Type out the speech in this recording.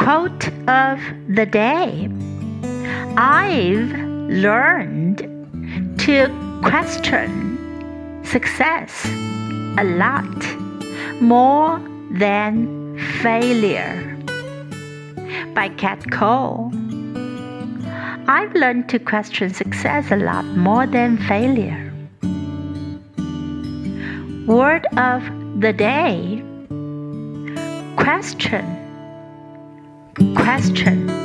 Quote of the day I've learned to question success a lot more than failure. By Kat Cole. I've learned to question success a lot more than failure. Word of the day question question